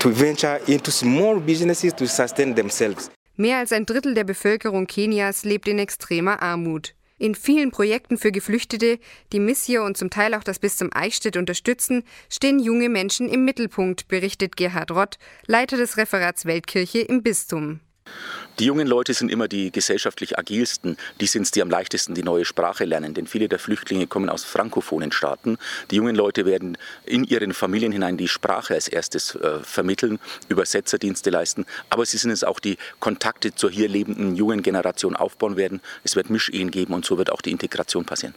To venture into small businesses to sustain themselves. Mehr als ein Drittel der Bevölkerung Kenias lebt in extremer Armut. In vielen Projekten für Geflüchtete, die Missio und zum Teil auch das Bistum Eichstätt unterstützen, stehen junge Menschen im Mittelpunkt, berichtet Gerhard Rott, Leiter des Referats Weltkirche im Bistum. Die jungen Leute sind immer die gesellschaftlich agilsten. Die sind es, die am leichtesten die neue Sprache lernen. Denn viele der Flüchtlinge kommen aus frankophonen Staaten. Die jungen Leute werden in ihren Familien hinein die Sprache als erstes äh, vermitteln, Übersetzerdienste leisten. Aber sie sind es auch, die Kontakte zur hier lebenden jungen Generation aufbauen werden. Es wird Mischehen geben und so wird auch die Integration passieren.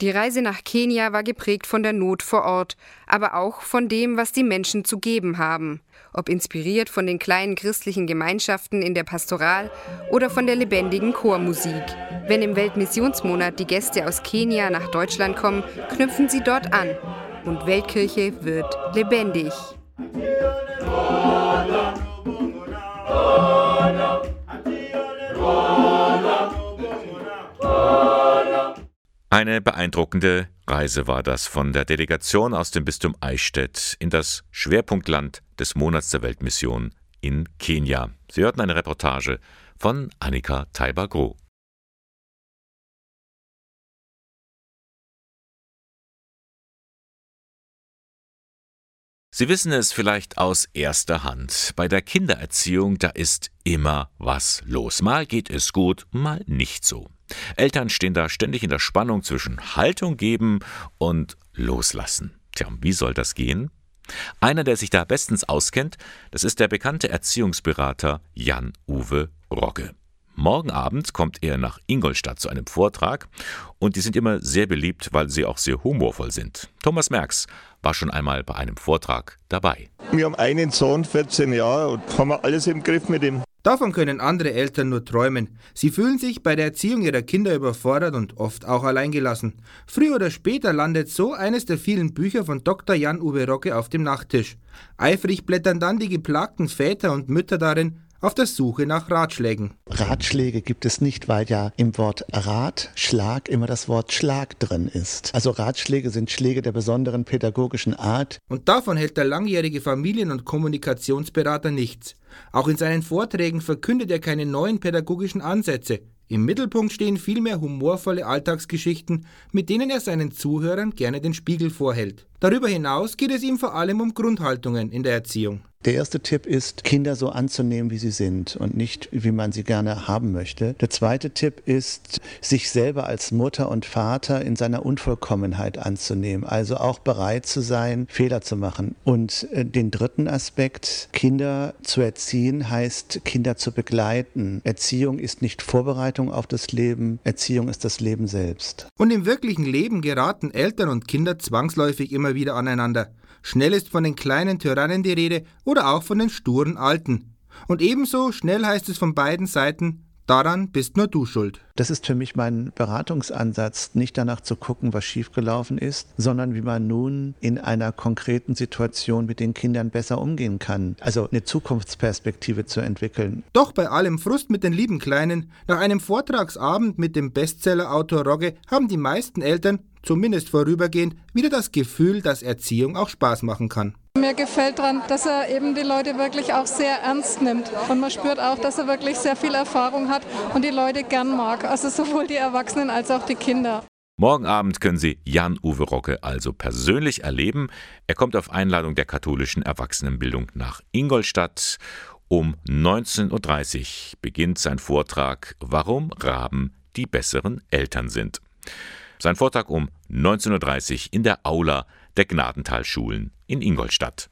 Die Reise nach Kenia war geprägt von der Not vor Ort, aber auch von dem, was die Menschen zu geben haben. Ob inspiriert von den kleinen christlichen Gemeinschaften in der Pastoral oder von der lebendigen Chormusik. Wenn im Weltmissionsmonat die Gäste aus Kenia nach Deutschland kommen, knüpfen sie dort an. Und Weltkirche wird lebendig. Eine beeindruckende Reise war das von der Delegation aus dem Bistum Eichstätt in das Schwerpunktland des Monats der Weltmission in Kenia. Sie hörten eine Reportage von Annika Taiber-Groh. Sie wissen es vielleicht aus erster Hand. Bei der Kindererziehung, da ist immer was los. Mal geht es gut, mal nicht so. Eltern stehen da ständig in der Spannung zwischen Haltung geben und loslassen. Tja, wie soll das gehen? Einer, der sich da bestens auskennt, das ist der bekannte Erziehungsberater Jan-Uwe Rogge. Morgen Abend kommt er nach Ingolstadt zu einem Vortrag und die sind immer sehr beliebt, weil sie auch sehr humorvoll sind. Thomas Merks war schon einmal bei einem Vortrag dabei. Wir haben einen Sohn, 14 Jahre und haben alles im Griff mit ihm. Davon können andere Eltern nur träumen. Sie fühlen sich bei der Erziehung ihrer Kinder überfordert und oft auch alleingelassen. Früher oder später landet so eines der vielen Bücher von Dr. Jan-Uwe Rocke auf dem Nachttisch. Eifrig blättern dann die geplagten Väter und Mütter darin, auf der Suche nach Ratschlägen. Ratschläge gibt es nicht, weil ja im Wort Rat, Schlag immer das Wort Schlag drin ist. Also Ratschläge sind Schläge der besonderen pädagogischen Art. Und davon hält der langjährige Familien- und Kommunikationsberater nichts. Auch in seinen Vorträgen verkündet er keine neuen pädagogischen Ansätze. Im Mittelpunkt stehen vielmehr humorvolle Alltagsgeschichten, mit denen er seinen Zuhörern gerne den Spiegel vorhält. Darüber hinaus geht es ihm vor allem um Grundhaltungen in der Erziehung. Der erste Tipp ist, Kinder so anzunehmen, wie sie sind und nicht, wie man sie gerne haben möchte. Der zweite Tipp ist, sich selber als Mutter und Vater in seiner Unvollkommenheit anzunehmen, also auch bereit zu sein, Fehler zu machen. Und äh, den dritten Aspekt, Kinder zu erziehen, heißt, Kinder zu begleiten. Erziehung ist nicht Vorbereitung auf das Leben, Erziehung ist das Leben selbst. Und im wirklichen Leben geraten Eltern und Kinder zwangsläufig immer wieder aneinander. Schnell ist von den kleinen Tyrannen die Rede oder auch von den sturen Alten. Und ebenso schnell heißt es von beiden Seiten, Daran bist nur du schuld. Das ist für mich mein Beratungsansatz, nicht danach zu gucken, was schiefgelaufen ist, sondern wie man nun in einer konkreten Situation mit den Kindern besser umgehen kann. Also eine Zukunftsperspektive zu entwickeln. Doch bei allem Frust mit den lieben Kleinen, nach einem Vortragsabend mit dem Bestsellerautor Rogge haben die meisten Eltern zumindest vorübergehend, wieder das Gefühl, dass Erziehung auch Spaß machen kann. Mir gefällt daran, dass er eben die Leute wirklich auch sehr ernst nimmt. Und man spürt auch, dass er wirklich sehr viel Erfahrung hat und die Leute gern mag. Also sowohl die Erwachsenen als auch die Kinder. Morgen Abend können Sie Jan-Uwe Rocke also persönlich erleben. Er kommt auf Einladung der katholischen Erwachsenenbildung nach Ingolstadt. Um 19.30 Uhr beginnt sein Vortrag Warum Raben die besseren Eltern sind. Sein Vortrag um 19.30 Uhr in der Aula der Gnadentalschulen in Ingolstadt.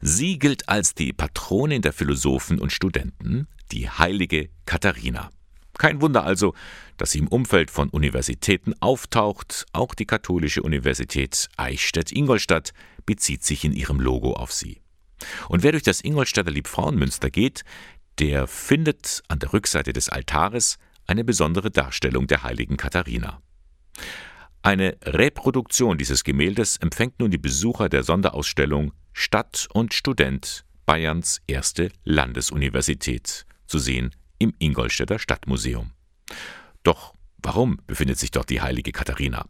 Sie gilt als die Patronin der Philosophen und Studenten, die heilige Katharina. Kein Wunder also, dass sie im Umfeld von Universitäten auftaucht. Auch die Katholische Universität Eichstätt-Ingolstadt bezieht sich in ihrem Logo auf sie. Und wer durch das Ingolstädter Liebfrauenmünster geht, der findet an der Rückseite des Altares eine besondere Darstellung der heiligen Katharina. Eine Reproduktion dieses Gemäldes empfängt nun die Besucher der Sonderausstellung Stadt und Student Bayerns erste Landesuniversität, zu sehen im Ingolstädter Stadtmuseum. Doch warum befindet sich dort die heilige Katharina?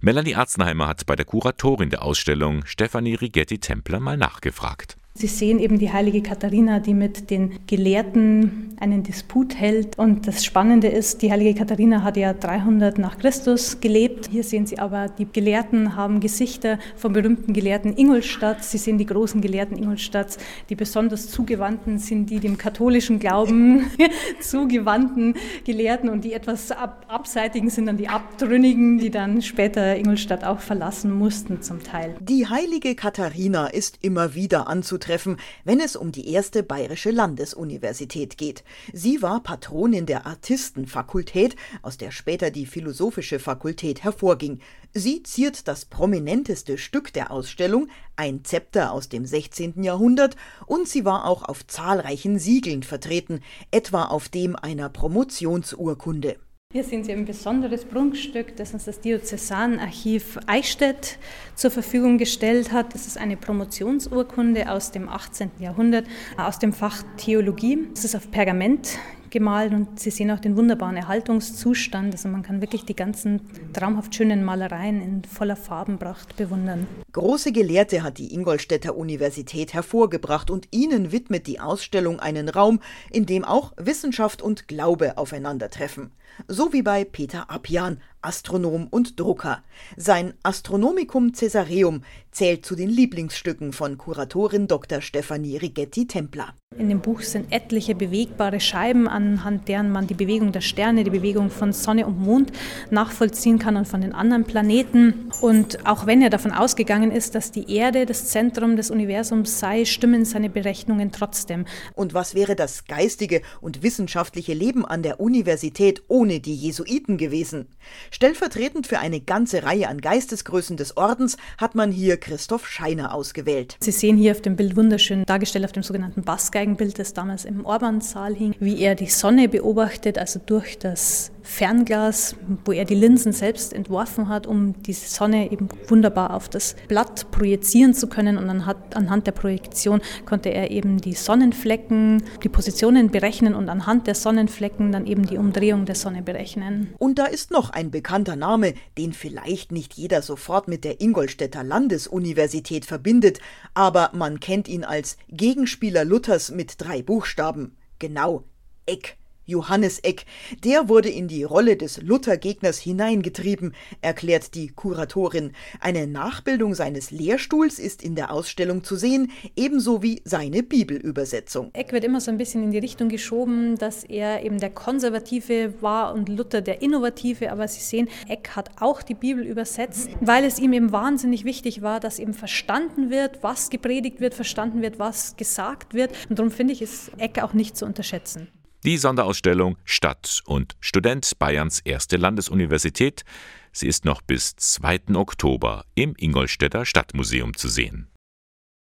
Melanie Arznheimer hat bei der Kuratorin der Ausstellung Stefanie Rigetti-Templer mal nachgefragt. Sie sehen eben die heilige Katharina, die mit den Gelehrten einen Disput hält. Und das Spannende ist, die heilige Katharina hat ja 300 nach Christus gelebt. Hier sehen Sie aber, die Gelehrten haben Gesichter vom berühmten Gelehrten Ingolstadt. Sie sehen die großen Gelehrten Ingolstadts. Die besonders zugewandten sind die dem katholischen Glauben zugewandten Gelehrten und die etwas ab abseitigen sind dann die Abtrünnigen, die dann später Ingolstadt auch verlassen mussten zum Teil. Die heilige Katharina ist immer wieder anzutreffen treffen, wenn es um die erste Bayerische Landesuniversität geht. Sie war Patronin der Artistenfakultät, aus der später die Philosophische Fakultät hervorging. Sie ziert das prominenteste Stück der Ausstellung, ein Zepter aus dem 16. Jahrhundert, und sie war auch auf zahlreichen Siegeln vertreten, etwa auf dem einer Promotionsurkunde. Hier sehen Sie ein besonderes Prunkstück, das uns das Diözesanarchiv Eichstätt zur Verfügung gestellt hat. Das ist eine Promotionsurkunde aus dem 18. Jahrhundert aus dem Fach Theologie. Es ist auf Pergament gemalt und Sie sehen auch den wunderbaren Erhaltungszustand. Also man kann wirklich die ganzen traumhaft schönen Malereien in voller Farbenpracht bewundern. Große Gelehrte hat die Ingolstädter Universität hervorgebracht und ihnen widmet die Ausstellung einen Raum, in dem auch Wissenschaft und Glaube aufeinandertreffen so wie bei Peter Apjan, Astronom und Drucker. Sein Astronomicum Caesareum zählt zu den Lieblingsstücken von Kuratorin Dr. Stefanie Rigetti-Templer. In dem Buch sind etliche bewegbare Scheiben, anhand deren man die Bewegung der Sterne, die Bewegung von Sonne und Mond nachvollziehen kann und von den anderen Planeten. Und auch wenn er davon ausgegangen ist, dass die Erde das Zentrum des Universums sei, stimmen seine Berechnungen trotzdem. Und was wäre das geistige und wissenschaftliche Leben an der Universität ohne die Jesuiten gewesen? Stellvertretend für eine ganze Reihe an Geistesgrößen des Ordens hat man hier Christoph Scheiner ausgewählt. Sie sehen hier auf dem Bild wunderschön dargestellt auf dem sogenannten Bassgeigenbild, das damals im Orban-Saal hing, wie er die Sonne beobachtet, also durch das Fernglas, wo er die Linsen selbst entworfen hat, um die Sonne eben wunderbar auf das Blatt projizieren zu können. Und anhand der Projektion konnte er eben die Sonnenflecken, die Positionen berechnen und anhand der Sonnenflecken dann eben die Umdrehung der Sonne berechnen. Und da ist noch ein bekannter Name, den vielleicht nicht jeder sofort mit der Ingolstädter Landesuniversität verbindet, aber man kennt ihn als Gegenspieler Luthers mit drei Buchstaben. Genau, Eck. Johannes Eck. Der wurde in die Rolle des Luther-Gegners hineingetrieben, erklärt die Kuratorin. Eine Nachbildung seines Lehrstuhls ist in der Ausstellung zu sehen, ebenso wie seine Bibelübersetzung. Eck wird immer so ein bisschen in die Richtung geschoben, dass er eben der Konservative war und Luther der Innovative. Aber Sie sehen, Eck hat auch die Bibel übersetzt, weil es ihm eben wahnsinnig wichtig war, dass eben verstanden wird, was gepredigt wird, verstanden wird, was gesagt wird. Und darum finde ich, ist Eck auch nicht zu unterschätzen. Die Sonderausstellung Stadt und Student Bayerns erste Landesuniversität. Sie ist noch bis 2. Oktober im Ingolstädter Stadtmuseum zu sehen.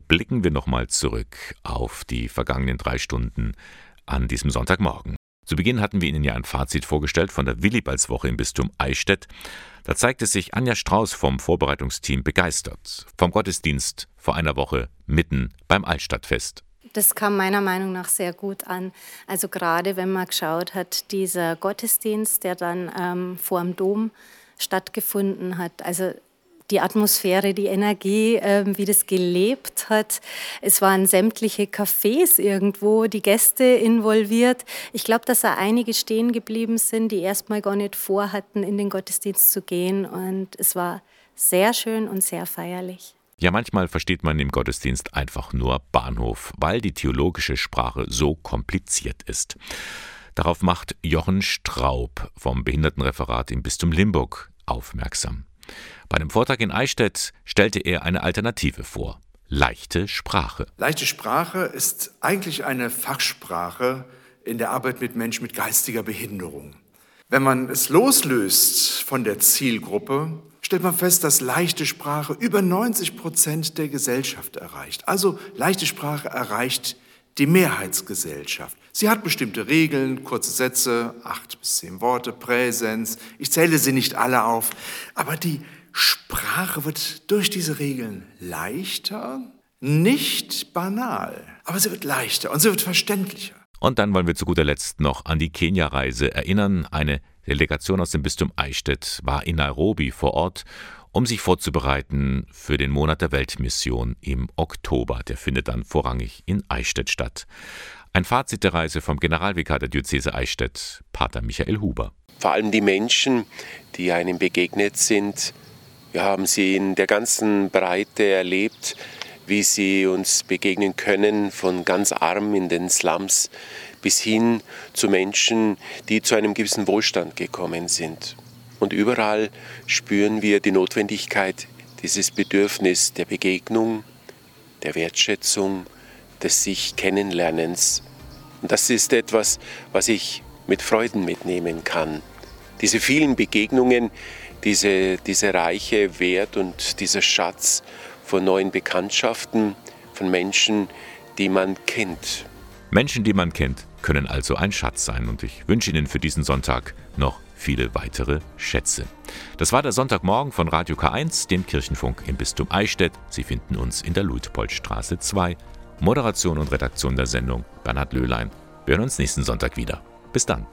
Blicken wir nochmal zurück auf die vergangenen drei Stunden an diesem Sonntagmorgen. Zu Beginn hatten wir Ihnen ja ein Fazit vorgestellt von der Willibaldswoche im Bistum Eichstätt. Da zeigte sich Anja Strauß vom Vorbereitungsteam begeistert vom Gottesdienst vor einer Woche mitten beim Altstadtfest das kam meiner Meinung nach sehr gut an. Also gerade wenn man geschaut hat, dieser Gottesdienst, der dann ähm, vor dem Dom stattgefunden hat. Also die Atmosphäre, die Energie, äh, wie das gelebt hat. Es waren sämtliche Cafés irgendwo, die Gäste involviert. Ich glaube, dass da einige stehen geblieben sind, die erstmal gar nicht vorhatten, in den Gottesdienst zu gehen. Und es war sehr schön und sehr feierlich. Ja, manchmal versteht man im Gottesdienst einfach nur Bahnhof, weil die theologische Sprache so kompliziert ist. Darauf macht Jochen Straub vom Behindertenreferat im Bistum Limburg aufmerksam. Bei einem Vortrag in Eichstätt stellte er eine Alternative vor. Leichte Sprache. Leichte Sprache ist eigentlich eine Fachsprache in der Arbeit mit Menschen mit geistiger Behinderung. Wenn man es loslöst von der Zielgruppe, stellt man fest, dass leichte Sprache über 90 Prozent der Gesellschaft erreicht. Also leichte Sprache erreicht die Mehrheitsgesellschaft. Sie hat bestimmte Regeln, kurze Sätze, acht bis zehn Worte, Präsenz. Ich zähle sie nicht alle auf, aber die Sprache wird durch diese Regeln leichter, nicht banal, aber sie wird leichter und sie wird verständlicher. Und dann wollen wir zu guter Letzt noch an die Kenia-Reise erinnern. Eine Delegation aus dem Bistum Eichstätt war in Nairobi vor Ort, um sich vorzubereiten für den Monat der Weltmission im Oktober. Der findet dann vorrangig in Eichstätt statt. Ein Fazit der Reise vom Generalvikar der Diözese Eichstätt, Pater Michael Huber. Vor allem die Menschen, die einem begegnet sind, wir haben sie in der ganzen Breite erlebt, wie sie uns begegnen können, von ganz arm in den Slums bis hin zu Menschen, die zu einem gewissen Wohlstand gekommen sind. Und überall spüren wir die Notwendigkeit, dieses Bedürfnis der Begegnung, der Wertschätzung, des sich Kennenlernens. Und das ist etwas, was ich mit Freuden mitnehmen kann. Diese vielen Begegnungen, diese, diese reiche Wert und dieser Schatz von neuen Bekanntschaften, von Menschen, die man kennt. Menschen, die man kennt, können also ein Schatz sein und ich wünsche Ihnen für diesen Sonntag noch viele weitere Schätze. Das war der Sonntagmorgen von Radio K1, dem Kirchenfunk im Bistum Eichstätt. Sie finden uns in der Luitpoldstraße 2. Moderation und Redaktion der Sendung Bernhard Löhlein. Wir hören uns nächsten Sonntag wieder. Bis dann.